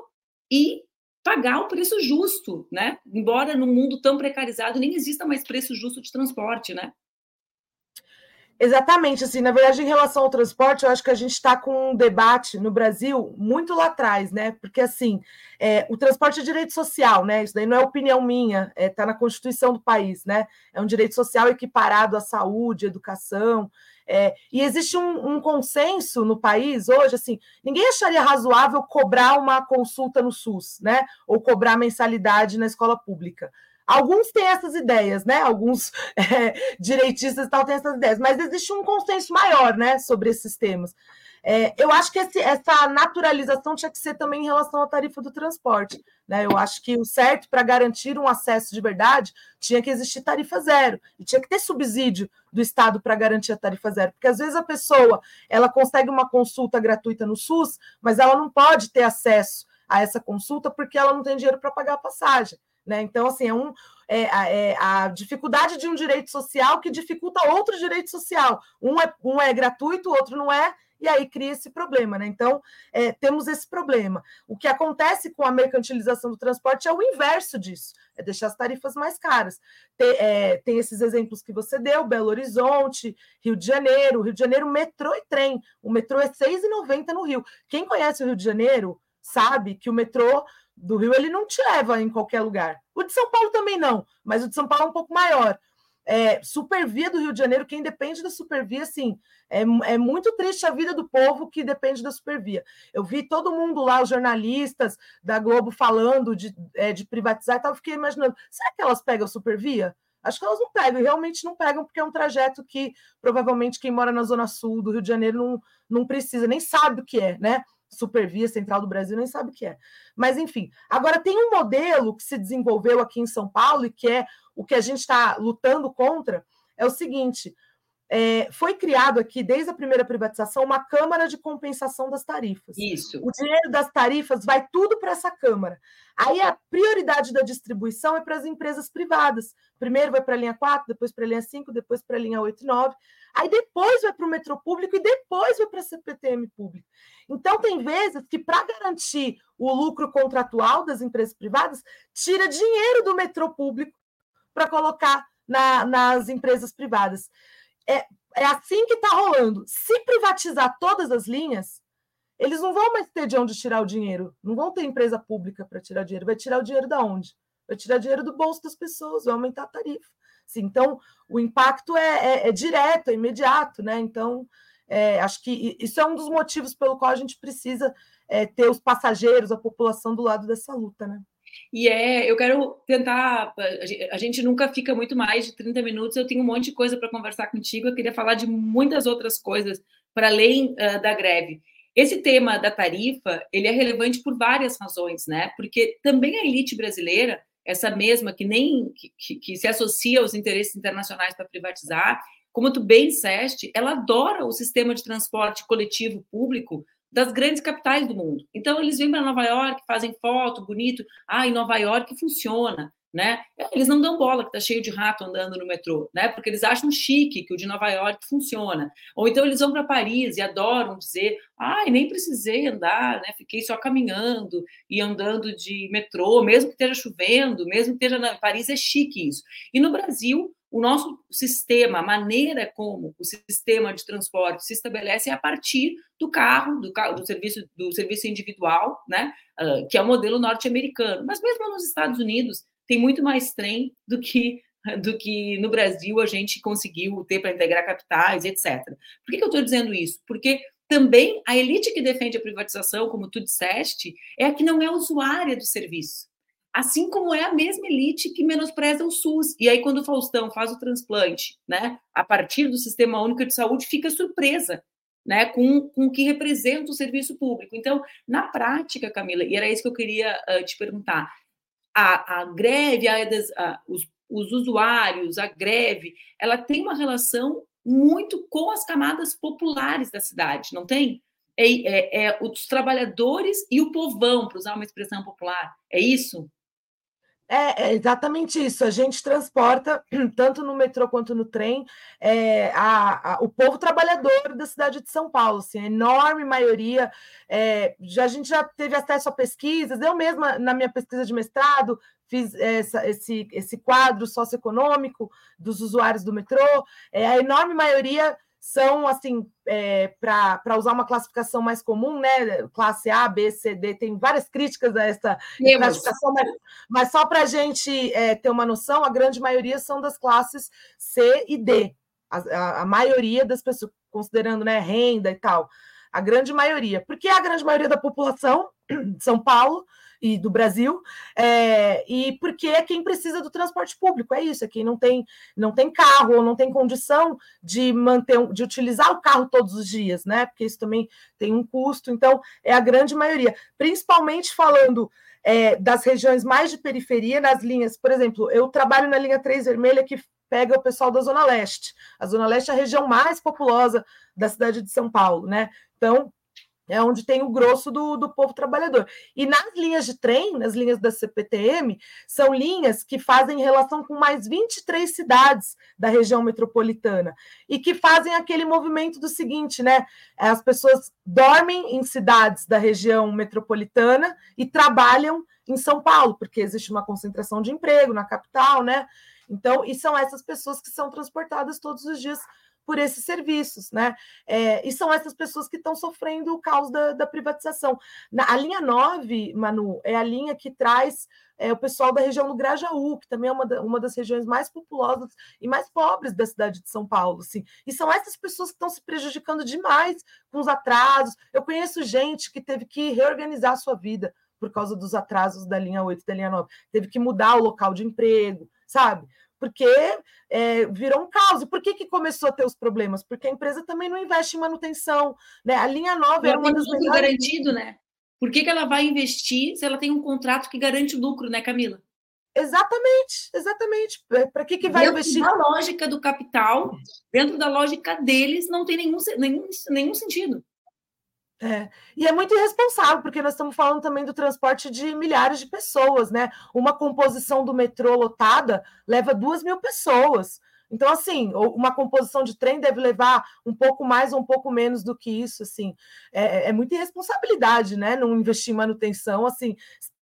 e pagar o preço justo, né? Embora no mundo tão precarizado nem exista mais preço justo de transporte, né? Exatamente, assim, na verdade, em relação ao transporte, eu acho que a gente está com um debate no Brasil muito lá atrás, né? Porque assim, é, o transporte é direito social, né? Isso daí não é opinião minha, está é, tá na Constituição do país, né? É um direito social equiparado à saúde, educação. É, e existe um, um, consenso no país hoje, assim, ninguém acharia razoável cobrar uma consulta no SUS, né? Ou cobrar mensalidade na escola pública. Alguns têm essas ideias, né? Alguns é, direitistas tal têm essas ideias, mas existe um consenso maior, né, sobre esses temas. É, eu acho que esse, essa naturalização tinha que ser também em relação à tarifa do transporte. Né? Eu acho que o certo para garantir um acesso de verdade tinha que existir tarifa zero e tinha que ter subsídio do Estado para garantir a tarifa zero, porque às vezes a pessoa ela consegue uma consulta gratuita no SUS, mas ela não pode ter acesso a essa consulta porque ela não tem dinheiro para pagar a passagem. Né? Então, assim, é, um, é, é, a dificuldade de um direito social que dificulta outro direito social. Um é, um é gratuito, o outro não é, e aí cria esse problema. Né? Então, é, temos esse problema. O que acontece com a mercantilização do transporte é o inverso disso, é deixar as tarifas mais caras. Tem, é, tem esses exemplos que você deu, Belo Horizonte, Rio de Janeiro. Rio de Janeiro, metrô e trem. O metrô é R$ 6,90 no Rio. Quem conhece o Rio de Janeiro sabe que o metrô do Rio ele não te leva em qualquer lugar. O de São Paulo também não, mas o de São Paulo é um pouco maior. É, supervia do Rio de Janeiro, quem depende da supervia, assim, é, é muito triste a vida do povo que depende da supervia. Eu vi todo mundo lá, os jornalistas da Globo falando de, é, de privatizar e tal, fiquei imaginando, será que elas pegam supervia? Acho que elas não pegam, e realmente não pegam, porque é um trajeto que provavelmente quem mora na Zona Sul do Rio de Janeiro não, não precisa, nem sabe o que é, né? Supervia Central do Brasil, nem sabe o que é. Mas, enfim, agora tem um modelo que se desenvolveu aqui em São Paulo e que é o que a gente está lutando contra, é o seguinte: é, foi criado aqui, desde a primeira privatização, uma Câmara de Compensação das Tarifas. Isso. O dinheiro das tarifas vai tudo para essa Câmara. Aí a prioridade da distribuição é para as empresas privadas. Primeiro vai para a linha 4, depois para a linha 5, depois para a linha 8 e 9. Aí depois vai para o metrô público e depois vai para a CPTM pública. Então, tem vezes que, para garantir o lucro contratual das empresas privadas, tira dinheiro do metrô público para colocar na, nas empresas privadas. É, é assim que está rolando. Se privatizar todas as linhas, eles não vão mais ter de onde tirar o dinheiro. Não vão ter empresa pública para tirar dinheiro. Vai tirar o dinheiro da onde? Vai tirar dinheiro do bolso das pessoas, vai aumentar a tarifa. Sim, então, o impacto é, é, é, direto, é imediato, né? Então, é, acho que isso é um dos motivos pelo qual a gente precisa é, ter os passageiros, a população do lado dessa luta, né? E é, eu quero tentar. A gente nunca fica muito mais de 30 minutos. Eu tenho um monte de coisa para conversar contigo. Eu queria falar de muitas outras coisas para além uh, da greve. Esse tema da tarifa ele é relevante por várias razões, né? Porque também a elite brasileira, essa mesma que nem que, que se associa aos interesses internacionais para privatizar, como tu bem disseste, ela adora o sistema de transporte coletivo público das grandes capitais do mundo. Então, eles vêm para Nova York, fazem foto, bonito. Ah, em Nova York funciona, né? Eles não dão bola que está cheio de rato andando no metrô, né? Porque eles acham chique que o de Nova York funciona. Ou então eles vão para Paris e adoram dizer, ai, nem precisei andar, né? Fiquei só caminhando e andando de metrô, mesmo que esteja chovendo, mesmo que esteja na Paris, é chique isso. E no Brasil, o nosso sistema, a maneira como o sistema de transporte se estabelece é a partir do carro, do, carro, do serviço do serviço individual, né, uh, que é o modelo norte-americano. Mas mesmo nos Estados Unidos tem muito mais trem do que do que no Brasil a gente conseguiu ter para integrar capitais, etc. Por que, que eu estou dizendo isso? Porque também a elite que defende a privatização, como tu disseste, é a que não é usuária do serviço. Assim como é a mesma elite que menospreza o SUS. E aí, quando o Faustão faz o transplante, né, a partir do Sistema Único de Saúde, fica surpresa né, com, com o que representa o serviço público. Então, na prática, Camila, e era isso que eu queria uh, te perguntar, a, a greve, a, a, os, os usuários, a greve, ela tem uma relação muito com as camadas populares da cidade, não tem? É, é, é os trabalhadores e o povão, para usar uma expressão popular, é isso? É, é, exatamente isso. A gente transporta, tanto no metrô quanto no trem, é, a, a, o povo trabalhador da cidade de São Paulo. Assim, a enorme maioria. É, já, a gente já teve acesso a pesquisas. Eu mesma, na minha pesquisa de mestrado, fiz essa, esse, esse quadro socioeconômico dos usuários do metrô. É, a enorme maioria são, assim, é, para usar uma classificação mais comum, né? Classe A, B, C, D, tem várias críticas a essa Temos. classificação, mas, mas só para a gente é, ter uma noção, a grande maioria são das classes C e D. A, a, a maioria das pessoas, considerando né, renda e tal, a grande maioria. Porque a grande maioria da população de São Paulo e do Brasil, é, e porque é quem precisa do transporte público, é isso, é quem não tem, não tem carro ou não tem condição de manter, de utilizar o carro todos os dias, né? Porque isso também tem um custo, então é a grande maioria, principalmente falando é, das regiões mais de periferia, nas linhas, por exemplo, eu trabalho na linha 3 vermelha que pega o pessoal da Zona Leste. A Zona Leste é a região mais populosa da cidade de São Paulo, né? Então, é onde tem o grosso do, do povo trabalhador. E nas linhas de trem, nas linhas da CPTM, são linhas que fazem relação com mais 23 cidades da região metropolitana e que fazem aquele movimento do seguinte, né? As pessoas dormem em cidades da região metropolitana e trabalham em São Paulo, porque existe uma concentração de emprego na capital, né? Então, e são essas pessoas que são transportadas todos os dias por esses serviços, né? É, e são essas pessoas que estão sofrendo o caos da, da privatização. Na, a linha 9, Manu, é a linha que traz é, o pessoal da região do Grajaú, que também é uma, da, uma das regiões mais populosas e mais pobres da cidade de São Paulo. Assim. E são essas pessoas que estão se prejudicando demais com os atrasos. Eu conheço gente que teve que reorganizar a sua vida por causa dos atrasos da linha 8 e da linha 9. Teve que mudar o local de emprego, sabe? Porque é, virou um caos. E por que, que começou a ter os problemas? Porque a empresa também não investe em manutenção. Né? A linha nova era uma das lucro melhores... garantido, né? Por que, que ela vai investir se ela tem um contrato que garante lucro, né, Camila? Exatamente, exatamente. Para que, que vai dentro investir? Da lógica do capital, dentro da lógica deles, não tem nenhum, nenhum, nenhum sentido. É. E é muito irresponsável, porque nós estamos falando também do transporte de milhares de pessoas, né? Uma composição do metrô lotada leva duas mil pessoas. Então, assim, uma composição de trem deve levar um pouco mais ou um pouco menos do que isso, assim. É, é muita irresponsabilidade, né? Não investir em manutenção, assim,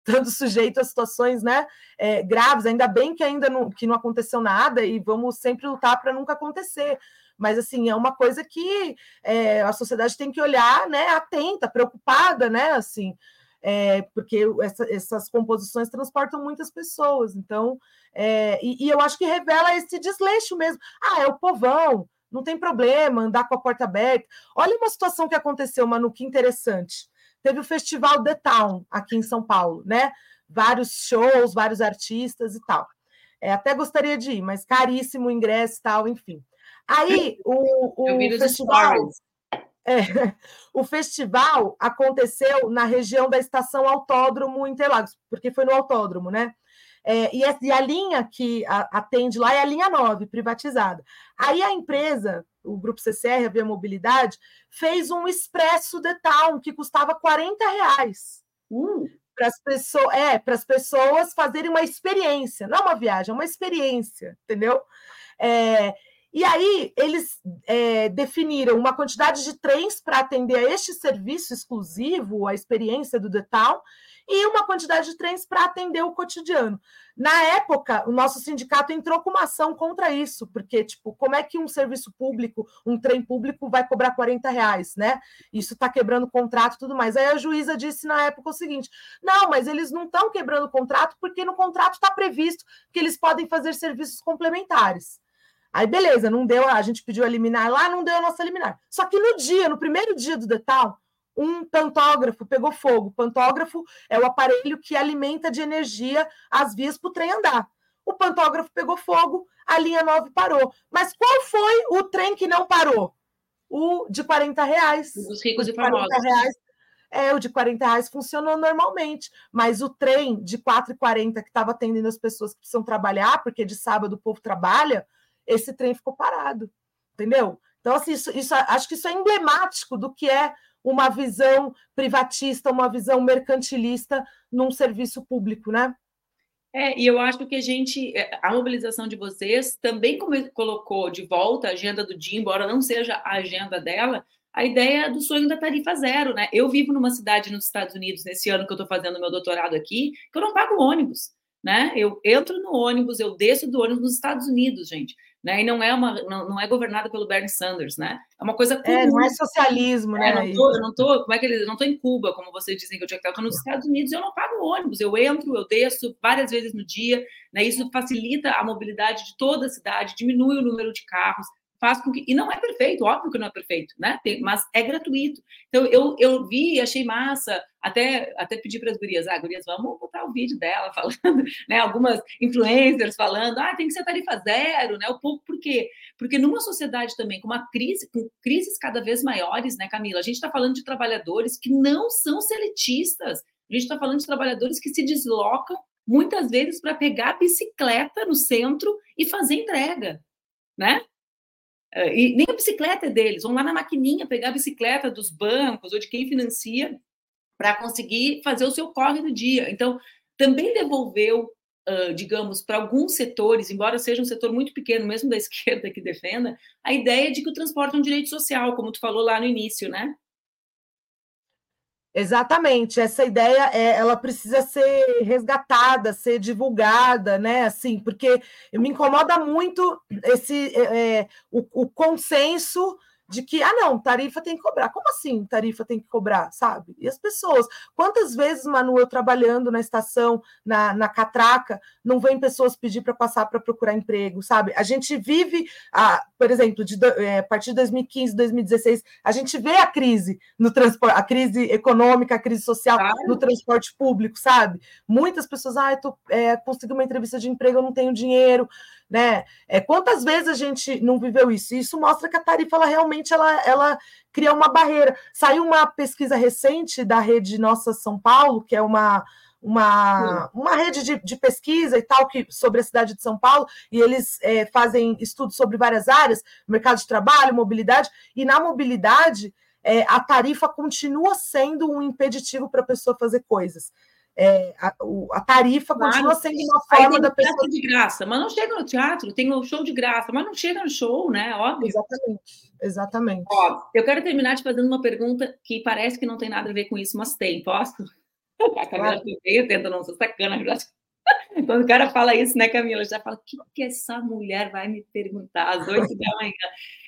estando sujeito a situações, né, é, graves. Ainda bem que ainda não, que não aconteceu nada e vamos sempre lutar para nunca acontecer mas assim é uma coisa que é, a sociedade tem que olhar, né, atenta, preocupada, né, assim, é, porque essa, essas composições transportam muitas pessoas, então, é, e, e, eu acho que revela esse desleixo mesmo. Ah, é o povão, não tem problema andar com a porta aberta. Olha uma situação que aconteceu, Manu, que interessante. Teve o Festival The Town aqui em São Paulo, né? Vários shows, vários artistas e tal. É, até gostaria de ir, mas caríssimo o ingresso e tal, enfim. Aí o, o festival. É, o festival aconteceu na região da estação Autódromo Interlagos, porque foi no autódromo, né? É, e, a, e, a, linha que a, atende lá é a linha 9, privatizada. Aí a empresa, o Grupo CCR, a Via Mobilidade, fez um expresso de town que custava 40 reais. Uh. Para as pessoas, é, para as pessoas fazerem uma experiência, não uma viagem, é uma experiência, entendeu? É, e aí eles é, definiram uma quantidade de trens para atender a este serviço exclusivo, a experiência do Detal, e uma quantidade de trens para atender o cotidiano. Na época, o nosso sindicato entrou com uma ação contra isso, porque, tipo, como é que um serviço público, um trem público, vai cobrar 40 reais, né? Isso está quebrando o contrato e tudo mais. Aí a juíza disse na época o seguinte: não, mas eles não estão quebrando o contrato porque no contrato está previsto que eles podem fazer serviços complementares. Aí, beleza, não deu, a gente pediu a liminar lá, não deu a nossa liminar. Só que no dia, no primeiro dia do detal, um pantógrafo pegou fogo. O pantógrafo é o aparelho que alimenta de energia as vias para o trem andar. O pantógrafo pegou fogo, a linha 9 parou. Mas qual foi o trem que não parou? O de 40 reais. Os ricos e famosos. Reais, é, o de 40 reais funcionou normalmente, mas o trem de 4,40 que estava atendendo as pessoas que precisam trabalhar, porque de sábado o povo trabalha, esse trem ficou parado, entendeu? Então, assim, isso, isso, acho que isso é emblemático do que é uma visão privatista, uma visão mercantilista num serviço público, né? É, e eu acho que a gente, é, a mobilização de vocês também colocou de volta a agenda do dia, embora não seja a agenda dela, a ideia do sonho da tarifa zero, né? Eu vivo numa cidade nos Estados Unidos nesse ano que eu estou fazendo meu doutorado aqui, que eu não pago ônibus, né? Eu entro no ônibus, eu desço do ônibus nos Estados Unidos, gente né? E não é uma, não, não é governada pelo Bernie Sanders, né? É uma coisa comum. É, não é socialismo, é, né? Não tô, eu não tô, como é que eles, não tô em Cuba, como vocês dizem que eu tinha que estar, nos Estados Unidos, eu não pago ônibus, eu entro, eu desço várias vezes no dia, né? Isso facilita a mobilidade de toda a cidade, diminui o número de carros, faz com que. E não é perfeito, óbvio que não é perfeito, né? Tem, mas é gratuito. Então, eu, eu vi, achei massa, até, até pedi para as gurias, ah, gurias, vamos botar o vídeo dela falando, né? Algumas influencers falando, ah, tem que ser tarifa zero, né? O pouco, por quê? Porque numa sociedade também com uma crise, com crises cada vez maiores, né, Camila? A gente está falando de trabalhadores que não são seletistas. A gente está falando de trabalhadores que se deslocam muitas vezes para pegar a bicicleta no centro e fazer entrega, né? E nem a bicicleta é deles, vão lá na maquininha pegar a bicicleta dos bancos ou de quem financia para conseguir fazer o seu corre do dia. Então, também devolveu, uh, digamos, para alguns setores, embora seja um setor muito pequeno, mesmo da esquerda que defenda, a ideia de que o transporte é um direito social, como tu falou lá no início, né? Exatamente, essa ideia é, ela precisa ser resgatada, ser divulgada, né? Assim, porque me incomoda muito esse é, é o, o consenso de que, ah, não, tarifa tem que cobrar. Como assim tarifa tem que cobrar, sabe? E as pessoas, quantas vezes, Manu, eu trabalhando na estação, na, na catraca, não vem pessoas pedir para passar para procurar emprego, sabe? A gente vive, a, por exemplo, de, é, a partir de 2015, 2016, a gente vê a crise no transporte, a crise econômica, a crise social claro. no transporte público, sabe? Muitas pessoas, ah, eu tô, é, consegui uma entrevista de emprego, eu não tenho dinheiro né? É, quantas vezes a gente não viveu isso? Isso mostra que a tarifa ela realmente ela, ela cria uma barreira. Saiu uma pesquisa recente da rede Nossa São Paulo, que é uma, uma, uma rede de, de, pesquisa e tal que, sobre a cidade de São Paulo, e eles é, fazem estudos sobre várias áreas, mercado de trabalho, mobilidade, e na mobilidade é, a tarifa continua sendo um impeditivo para a pessoa fazer coisas. É, a, a, tarifa claro. continua sendo uma forma da pessoa. de graça, mas não chega no teatro, tem o um show de graça, mas não chega no show, né? Óbvio. Exatamente, exatamente. Ó, eu quero terminar te fazendo uma pergunta que parece que não tem nada a ver com isso, mas tem, posso? A Camila claro. tenta não ser sacana. Já... Quando o cara fala isso, né, Camila? Já fala, o que, que essa mulher vai me perguntar às oito da manhã?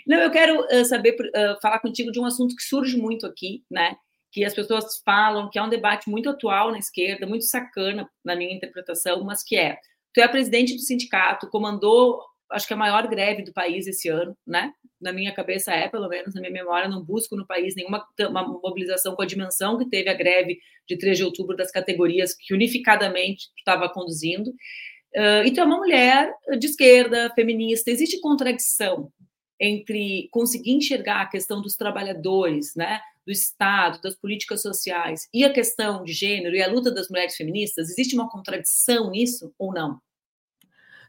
Não, eu quero uh, saber, uh, falar contigo de um assunto que surge muito aqui, né? Que as pessoas falam que é um debate muito atual na esquerda, muito sacana na minha interpretação, mas que é: tu é presidente do sindicato, comandou acho que a maior greve do país esse ano, né? Na minha cabeça é, pelo menos na minha memória, não busco no país nenhuma mobilização com a dimensão que teve a greve de 3 de outubro das categorias que unificadamente estava conduzindo. Uh, e tu é uma mulher de esquerda, feminista, existe contradição entre conseguir enxergar a questão dos trabalhadores, né, do Estado, das políticas sociais e a questão de gênero e a luta das mulheres feministas? Existe uma contradição nisso ou não?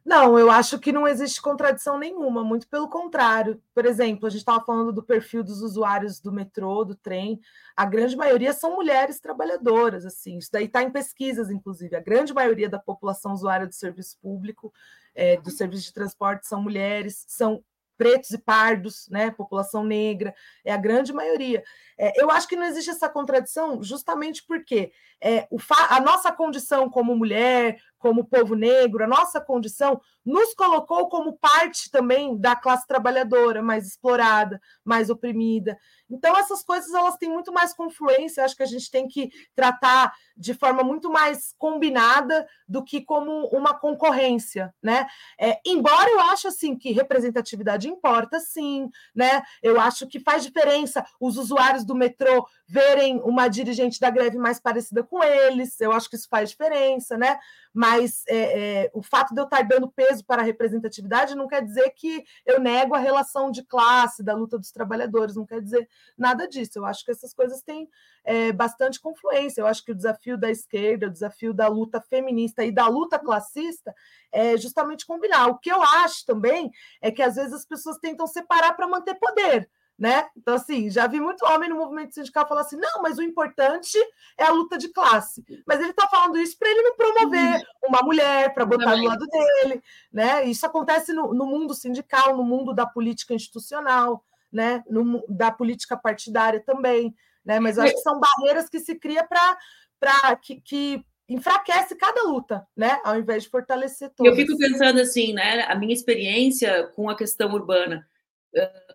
Não, eu acho que não existe contradição nenhuma, muito pelo contrário. Por exemplo, a gente estava falando do perfil dos usuários do metrô, do trem. A grande maioria são mulheres trabalhadoras, assim. Isso daí está em pesquisas, inclusive. A grande maioria da população usuária do serviço público, é, do serviço de transporte, são mulheres, são pretos e pardos, né? População negra, é a grande maioria. É, eu acho que não existe essa contradição justamente porque é, o a nossa condição como mulher, como povo negro, a nossa condição nos colocou como parte também da classe trabalhadora mais explorada, mais oprimida. Então essas coisas elas têm muito mais confluência. Acho que a gente tem que tratar de forma muito mais combinada do que como uma concorrência, né? É, embora eu acho assim que representatividade importa, sim, né? Eu acho que faz diferença os usuários do metrô verem uma dirigente da greve mais parecida com eles, eu acho que isso faz diferença, né? Mas é, é, o fato de eu estar dando peso para a representatividade não quer dizer que eu nego a relação de classe, da luta dos trabalhadores, não quer dizer nada disso. Eu acho que essas coisas têm é, bastante confluência. Eu acho que o desafio da esquerda, o desafio da luta feminista e da luta classista é justamente combinar. O que eu acho também é que às vezes as pessoas tentam separar para manter poder né? Então, assim, já vi muito homem no movimento sindical falar assim: não, mas o importante é a luta de classe. Mas ele está falando isso para ele não promover uhum. uma mulher, para botar do lado dele, né? Isso acontece no, no, mundo sindical, no mundo da política institucional, né? No, da política partidária também, né? Mas eu acho que são barreiras que se cria para que, que enfraquece cada luta, né? Ao invés de fortalecer todas. Eu fico pensando assim, né? A minha experiência com a questão urbana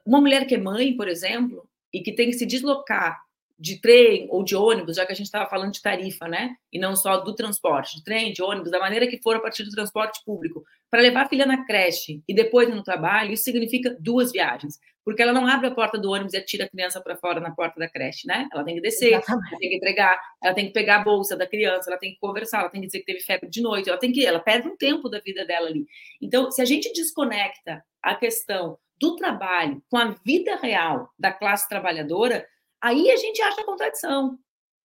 uma mulher que é mãe, por exemplo, e que tem que se deslocar de trem ou de ônibus, já que a gente estava falando de tarifa, né? E não só do transporte, de trem, de ônibus, da maneira que for a partir do transporte público, para levar a filha na creche e depois no trabalho, isso significa duas viagens, porque ela não abre a porta do ônibus e atira a criança para fora na porta da creche, né? Ela tem que descer, ela tem que entregar, ela tem que pegar a bolsa da criança, ela tem que conversar, ela tem que dizer que teve febre de noite, ela tem que, ela perde um tempo da vida dela ali. Então, se a gente desconecta a questão do trabalho com a vida real da classe trabalhadora, aí a gente acha contradição,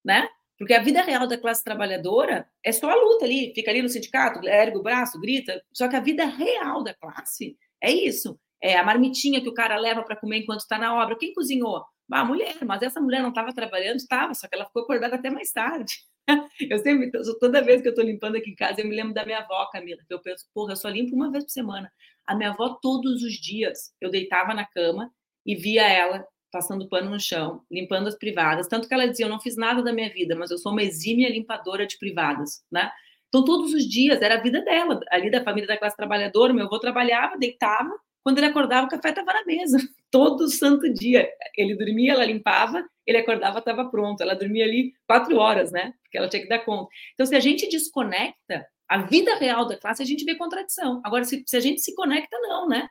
né? Porque a vida real da classe trabalhadora é só a luta ali, fica ali no sindicato, ergue o braço, grita. Só que a vida real da classe é isso. É a marmitinha que o cara leva para comer enquanto está na obra. Quem cozinhou? Ah, a mulher, mas essa mulher não estava trabalhando, estava, só que ela ficou acordada até mais tarde. Eu sempre, toda vez que eu estou limpando aqui em casa, eu me lembro da minha avó, Camila, que eu penso, porra, eu só limpo uma vez por semana. A minha avó, todos os dias, eu deitava na cama e via ela passando pano no chão, limpando as privadas. Tanto que ela dizia: Eu não fiz nada da minha vida, mas eu sou uma exímia limpadora de privadas, né? Então, todos os dias, era a vida dela, ali da família da classe trabalhadora. Meu avô trabalhava, deitava, quando ele acordava, o café estava na mesa, todo santo dia. Ele dormia, ela limpava, ele acordava, estava pronto. Ela dormia ali quatro horas, né? Porque ela tinha que dar conta. Então, se a gente desconecta a vida real da classe, a gente vê contradição. Agora, se, se a gente se conecta, não, né?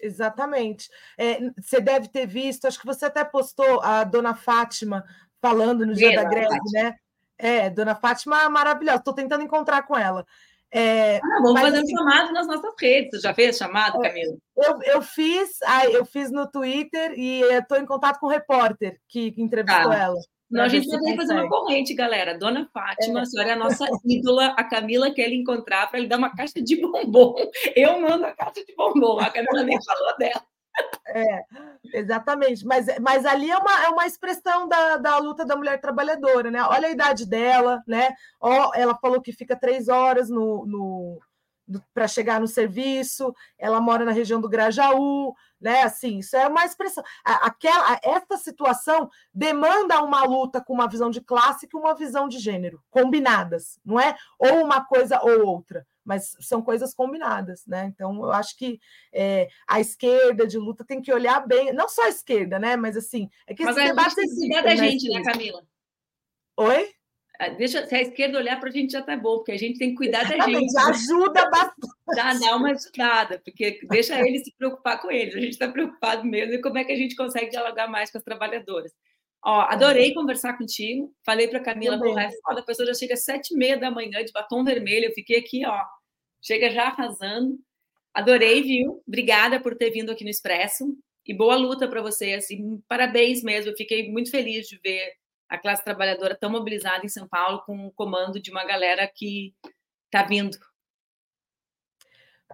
Exatamente. É, você deve ter visto, acho que você até postou a dona Fátima falando no dia da greve, né? É, dona Fátima é maravilhosa, estou tentando encontrar com ela. É, ah, vamos fazer assim, um chamado nas nossas redes. Você já fez chamado, é, Camila? Eu, eu fiz, eu fiz no Twitter e estou em contato com o repórter que, que entrevistou ah. ela. Não, a gente vai fazer uma corrente, galera. Dona Fátima, é. a senhora é a nossa ídola. A Camila quer lhe encontrar para lhe dar uma caixa de bombom. Eu mando a caixa de bombom. A Camila nem falou dela. É, exatamente. Mas, mas ali é uma, é uma expressão da, da luta da mulher trabalhadora, né? Olha a idade dela, né? Ó, ela falou que fica três horas no, no para chegar no serviço, ela mora na região do Grajaú, né? Assim, isso é uma expressão. Aquela, esta situação demanda uma luta com uma visão de classe e uma visão de gênero, combinadas, não é? Ou uma coisa ou outra, mas são coisas combinadas, né? Então, eu acho que é, a esquerda de luta tem que olhar bem, não só a esquerda, né? Mas assim, é que mas esse debate tem que cuidar da gente, né, Camila? Oi? Ah, deixa, se a esquerda olhar para a gente já tá bom, porque a gente tem que cuidar da gente. Já ajuda bastante. Já dá uma ajudada, porque deixa eles se preocupar com eles. A gente está preocupado mesmo e como é que a gente consegue dialogar mais com as trabalhadoras. Ó, adorei conversar contigo. Falei para Camila, porra, é foda, a pessoa já chega às sete e meia da manhã de batom vermelho. Eu fiquei aqui, ó, chega já arrasando. Adorei, viu? Obrigada por ter vindo aqui no Expresso. E boa luta para você. Assim, parabéns mesmo. Eu fiquei muito feliz de ver a classe trabalhadora tão mobilizada em São Paulo com o comando de uma galera que está vindo.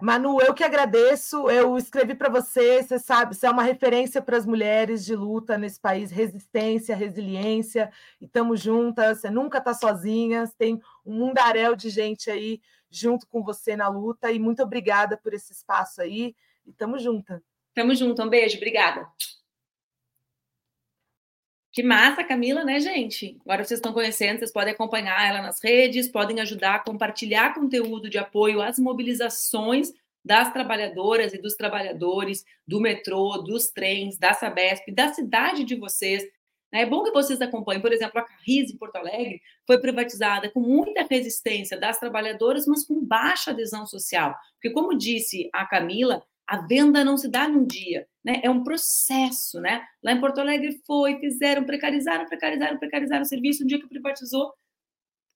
Manu, eu que agradeço. Eu escrevi para você, você sabe, você é uma referência para as mulheres de luta nesse país, resistência, resiliência, e estamos juntas. Você nunca está sozinha, tem um mundaréu de gente aí junto com você na luta. E muito obrigada por esse espaço aí. E estamos juntas. Tamo junto, um beijo, obrigada. Que massa, Camila, né, gente? Agora vocês estão conhecendo, vocês podem acompanhar ela nas redes, podem ajudar a compartilhar conteúdo de apoio às mobilizações das trabalhadoras e dos trabalhadores do metrô, dos trens, da Sabesp, da cidade de vocês. É bom que vocês acompanhem. Por exemplo, a Carris em Porto Alegre foi privatizada com muita resistência das trabalhadoras, mas com baixa adesão social. Porque, como disse a Camila, a venda não se dá num dia, né? É um processo, né? Lá em Porto Alegre foi, fizeram, precarizaram, precarizaram, precarizaram o serviço. Um dia que privatizou,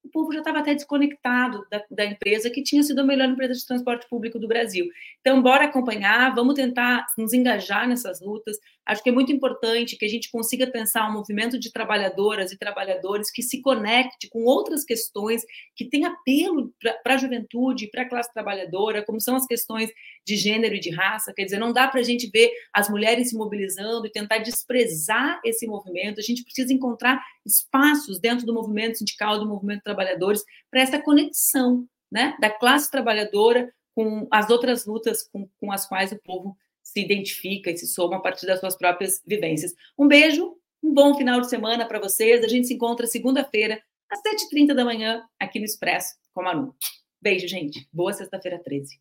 o povo já estava até desconectado da, da, empresa que tinha sido a melhor empresa de transporte público do Brasil. Então, bora acompanhar, vamos tentar nos engajar nessas lutas. Acho que é muito importante que a gente consiga pensar um movimento de trabalhadoras e trabalhadores que se conecte com outras questões que tem apelo para a juventude, para a classe trabalhadora, como são as questões de gênero e de raça. Quer dizer, não dá para a gente ver as mulheres se mobilizando e tentar desprezar esse movimento. A gente precisa encontrar espaços dentro do movimento sindical, do movimento trabalhadores, para essa conexão né, da classe trabalhadora com as outras lutas com, com as quais o povo se identifica e se soma a partir das suas próprias vivências. Um beijo, um bom final de semana para vocês. A gente se encontra segunda-feira, às 7h30 da manhã, aqui no Expresso, com a Manu. Beijo, gente. Boa sexta-feira 13.